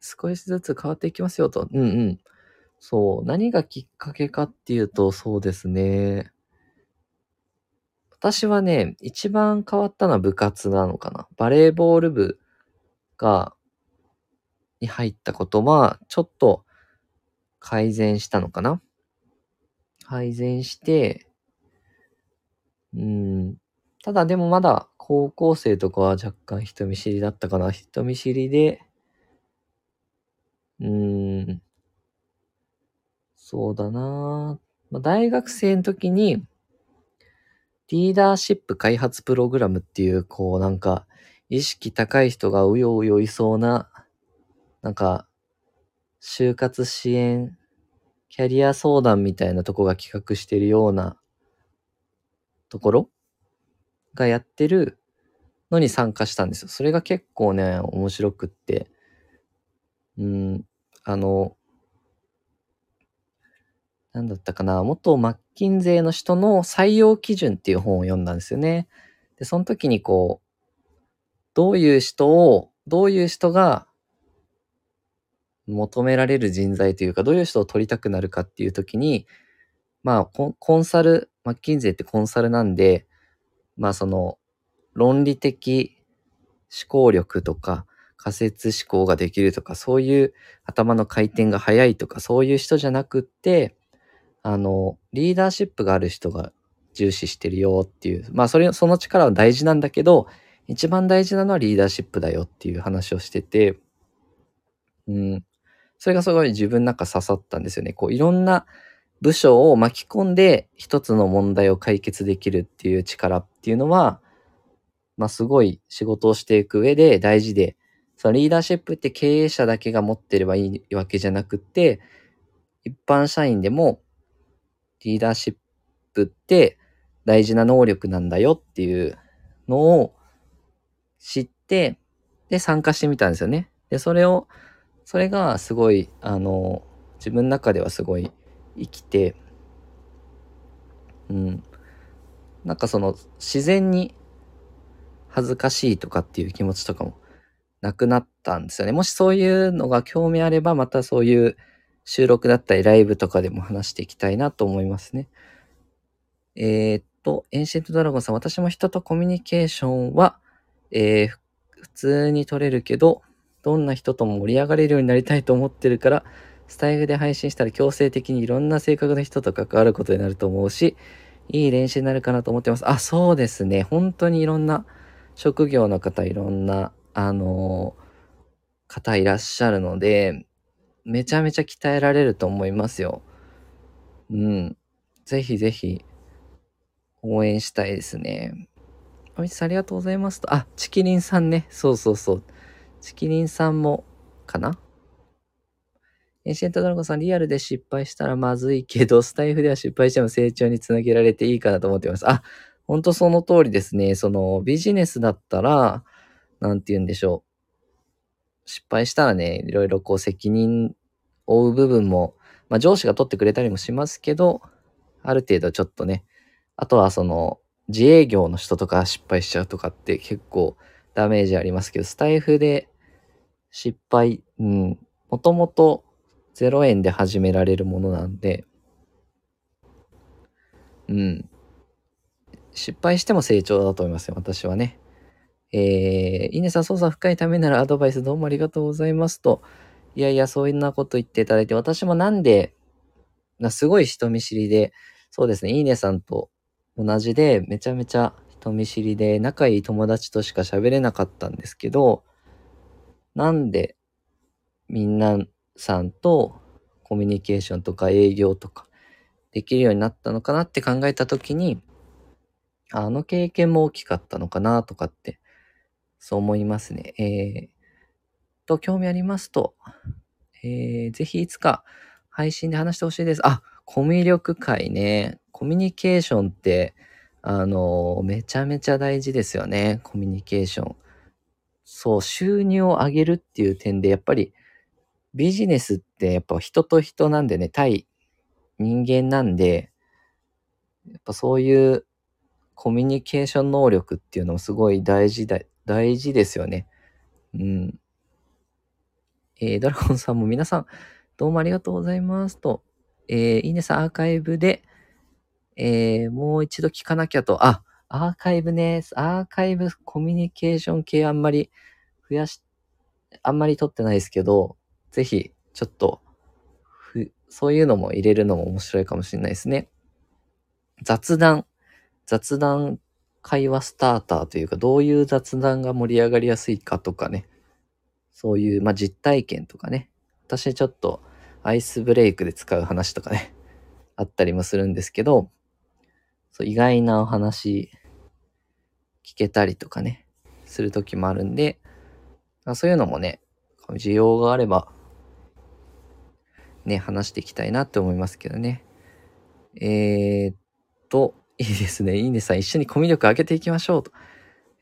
Speaker 1: 少しずつ変わっていきますよと。うんうん。そう。何がきっかけかっていうと、そうですね。私はね、一番変わったのは部活なのかな。バレーボール部が、に入ったことは、ちょっと改善したのかな。改善して、うん。ただでもまだ高校生とかは若干人見知りだったかな。人見知りで、うーん。そうだなまあ、大学生の時に、リーダーシップ開発プログラムっていう、こうなんか、意識高い人がうようよいそうな、なんか、就活支援、キャリア相談みたいなとこが企画してるようなところがやってるのに参加したんですよ。それが結構ね、面白くって、うん、あの、なんだったかな、元マッキンゼーの人の採用基準っていう本を読んだんですよね。で、その時にこう、どういう人を、どういう人が求められる人材というか、どういう人を取りたくなるかっていう時に、まあ、コンサル、マッキンゼーってコンサルなんで、まあその、論理的思考力とか、仮説思考ができるとか、そういう頭の回転が速いとか、そういう人じゃなくって、あの、リーダーシップがある人が重視してるよっていう、まあそれ、その力は大事なんだけど、一番大事なのはリーダーシップだよっていう話をしてて、うん。それがすごい自分の中刺さったんですよね。こういろんな部署を巻き込んで一つの問題を解決できるっていう力っていうのは、まあすごい仕事をしていく上で大事で、そのリーダーシップって経営者だけが持ってればいいわけじゃなくって、一般社員でもリーダーシップって大事な能力なんだよっていうのを知って、で参加してみたんですよね。で、それを、それがすごい、あの、自分の中ではすごい生きて、うん。なんかその自然に恥ずかしいとかっていう気持ちとかもなくなったんですよね。もしそういうのが興味あれば、またそういう収録だったりライブとかでも話していきたいなと思いますね。えー、っと、エンシェントドラゴンさん、私も人とコミュニケーションは、えー、普通に取れるけど、どんな人とも盛り上がれるようになりたいと思ってるから、スタイフで配信したら強制的にいろんな性格の人と関わることになると思うし、いい練習になるかなと思ってます。あ、そうですね。本当にいろんな職業の方、いろんな、あのー、方いらっしゃるので、めちゃめちゃ鍛えられると思いますよ。うん。ぜひぜひ、応援したいですね。おみつさんありがとうございますと。あ、チキリンさんね。そうそうそう。チキリンさんも、かな？エンシェントドラゴンさん、リアルで失敗したらまずいけど、スタイフでは失敗しても成長につなげられていいかなと思っています。あ、ほんとその通りですね。その、ビジネスだったら、なんて言うんでしょう。失敗したらね、いろいろこう責任を負う部分も、まあ上司が取ってくれたりもしますけど、ある程度ちょっとね、あとはその、自営業の人とか失敗しちゃうとかって結構ダメージありますけど、スタイフで失敗、うん、もともと0円で始められるものなんで、うん。失敗しても成長だと思いますよ、私はね。えー、稲さん、操作深いためならアドバイスどうもありがとうございますと。いやいや、そういうなこと言っていただいて、私もなんで、なすごい人見知りで、そうですね、いいねさんと同じで、めちゃめちゃ人見知りで、仲いい友達としか喋れなかったんですけど、なんで、みんなさんとコミュニケーションとか営業とかできるようになったのかなって考えたときに、あの経験も大きかったのかなとかってそう思いますね。えー、と、興味ありますと、えー、ぜひいつか配信で話してほしいです。あ、コミュ力会ね。コミュニケーションって、あの、めちゃめちゃ大事ですよね。コミュニケーション。そう、収入を上げるっていう点で、やっぱりビジネスってやっぱ人と人なんでね、対人間なんで、やっぱそういうコミュニケーション能力っていうのもすごい大事だ、大事ですよね。うん。えー、ドラゴンさんも皆さん、どうもありがとうございますと。えー、いいねさんアーカイブで、えー、もう一度聞かなきゃと。あ、アーカイブね。アーカイブコミュニケーション系あんまり増やし、あんまり取ってないですけど、ぜひ、ちょっと、そういうのも入れるのも面白いかもしれないですね。雑談。雑談会話スターターというか、どういう雑談が盛り上がりやすいかとかね、そういう、まあ、実体験とかね、私ちょっとアイスブレイクで使う話とかね、あったりもするんですけど、そう意外なお話聞けたりとかね、する時もあるんで、そういうのもね、需要があれば、ね、話していきたいなって思いますけどね。えー、っと、いいですね。いいねさん、一緒にコミュ力上げていきましょうと。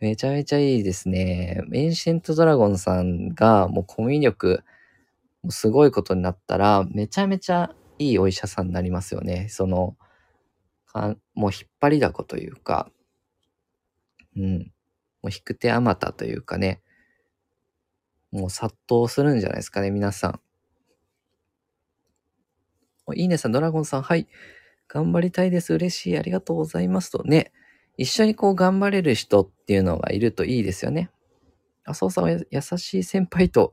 Speaker 1: めちゃめちゃいいですね。エンシェントドラゴンさんがもうコミュ力、すごいことになったら、めちゃめちゃいいお医者さんになりますよね。その、かもう引っ張りだこというか、うん。もう引く手あまたというかね、もう殺到するんじゃないですかね、皆さん。いいねさん、ドラゴンさん、はい。頑張りたいです。嬉しい。ありがとうございますとね。一緒にこう頑張れる人っていうのがいるといいですよね。あ、そうさんは優しい先輩と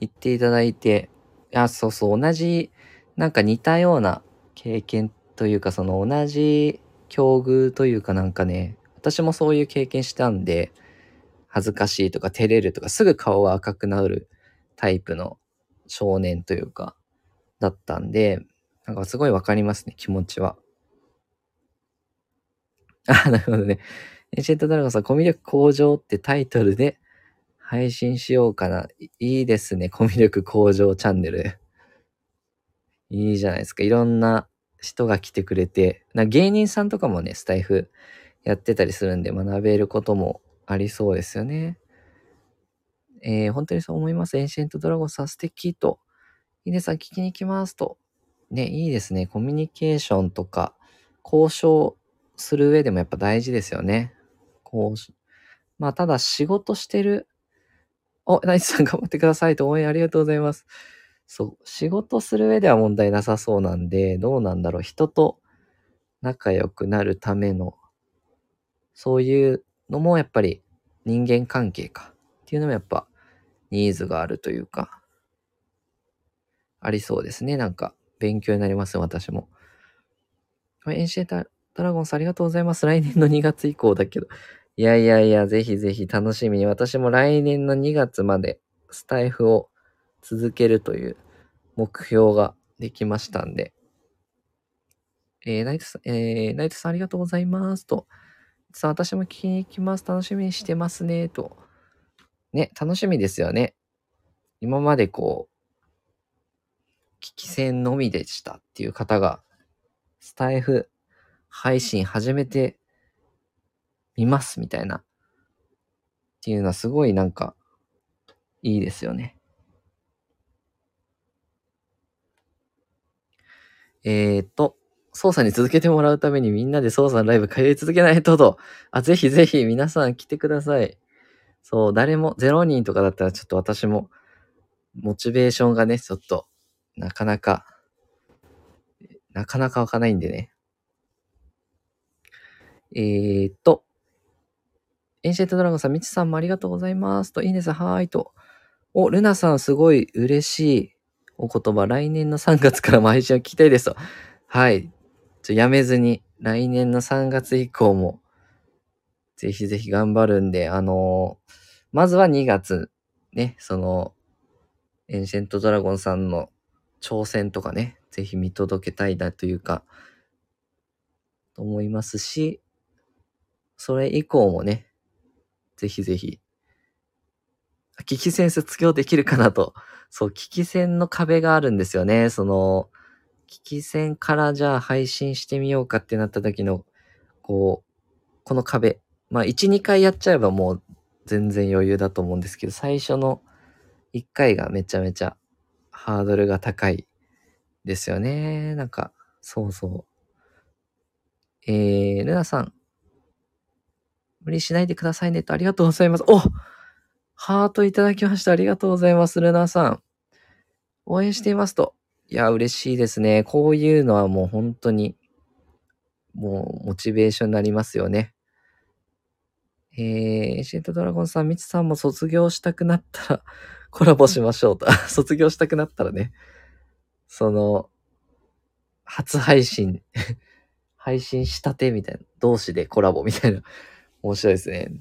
Speaker 1: 言っていただいて、あ、そうそう、同じ、なんか似たような経験というか、その同じ境遇というかなんかね、私もそういう経験したんで、恥ずかしいとか照れるとか、すぐ顔が赤くなるタイプの少年というか、だったんで、なんかすごいわかりますね、気持ちは。あ、(laughs) なるほどね。エンシェントドラゴンさん、コミュ力向上ってタイトルで配信しようかな。いいですね。コミュ力向上チャンネル。(laughs) いいじゃないですか。いろんな人が来てくれて、な芸人さんとかもね、スタイフやってたりするんで学べることもありそうですよね。えー、本当にそう思います。エンシェントドラゴンさん素敵と。いいねさん聞きに行きますと。ね、いいですね。コミュニケーションとか、交渉する上でもやっぱ大事ですよね。こう、まあ、ただ仕事してる、お、ナイスさん頑張ってくださいと応援ありがとうございます。そう、仕事する上では問題なさそうなんで、どうなんだろう。人と仲良くなるための、そういうのもやっぱり人間関係かっていうのもやっぱニーズがあるというか、ありそうですね。なんか勉強になります私も。エンシェタドラゴンさんありがとうございます。来年の2月以降だけど。いやいやいや、ぜひぜひ楽しみに。私も来年の2月までスタイフを続けるという目標ができましたんで。えー、ナイトさん、えー、ナイトさんありがとうございます。と。さあ、私も聞きに行きます。楽しみにしてますね。と。ね、楽しみですよね。今までこう、き戦のみでしたっていう方が、スタイフ配信始めてみますみたいな。っていうのはすごいなんかいいですよね。えー、っと、操作に続けてもらうためにみんなで操作のライブ通い続けないとと。あ、ぜひぜひ皆さん来てください。そう、誰も、0人とかだったらちょっと私も、モチベーションがね、ちょっとなかなか、なかなか開かないんでね。えーっと、エンシェントドラゴンさん、みちさんもありがとうございます。と、いいです。はーいと。お、ルナさん、すごい嬉しいお言葉。来年の3月からも配信を聞きたいですと。はい。ちょ、やめずに、来年の3月以降も、ぜひぜひ頑張るんで、あのーまずは2月、ね、その、エンシェントドラゴンさんの挑戦とかね、ぜひ見届けたいなというか、と思いますし、それ以降もね、ぜひぜひ、危機戦卒業できるかなと。そう、危機戦の壁があるんですよね。その、危機戦からじゃあ配信してみようかってなった時の、こう、この壁。まあ、1、2回やっちゃえばもう全然余裕だと思うんですけど、最初の1回がめちゃめちゃハードルが高いですよね。なんか、そうそう。えー、ルナさん。無理しないでくださいねとありがとうございます。おハートいただきました。ありがとうございます。ルナさん。応援していますと。いや、嬉しいですね。こういうのはもう本当に、もうモチベーションになりますよね。えー、エシェントドラゴンさん、みつさんも卒業したくなったらコラボしましょうと。(laughs) 卒業したくなったらね、その、初配信、(laughs) 配信したてみたいな、同士でコラボみたいな、面白いですね。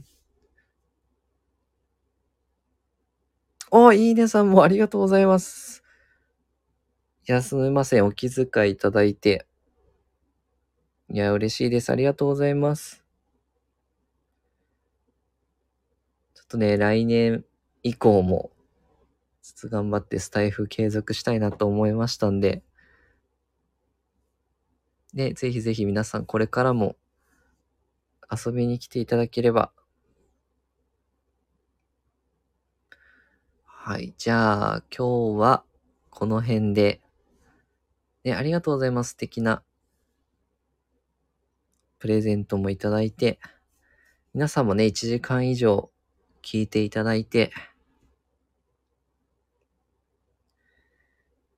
Speaker 1: お、いいねさんもありがとうございます。いや、すみません。お気遣いいただいて。いや、嬉しいです。ありがとうございます。ちょっとね、来年以降も、ちょっと頑張ってスタイフ継続したいなと思いましたんで、ね、ぜひぜひ皆さんこれからも遊びに来ていただければ。はい。じゃあ、今日はこの辺で、ね、ありがとうございます。素敵なプレゼントもいただいて、皆さんもね、1時間以上聞いていただいて、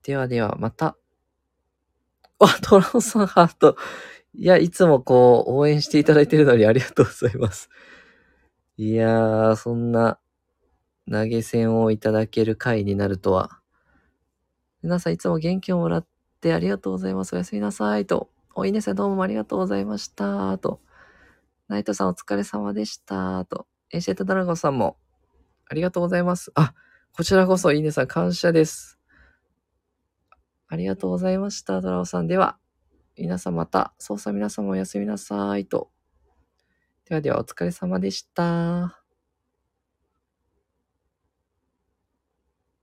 Speaker 1: ではでは、また。あ、トラオさんハート。いや、いつもこう、応援していただいてるのにありがとうございます。いやー、そんな投げ銭をいただける回になるとは。皆さんいつも元気をもらってありがとうございます。おやすみなさい。と。おいねさんどうもありがとうございました。と。ナイトさんお疲れ様でした。と。エンシェントドラゴンさんもありがとうございます。あ、こちらこそいいねさん感謝です。ありがとうございました。ドラオさん。では、皆さんまた、操作皆様おやすみなさい。と。ではではお疲れ様でした。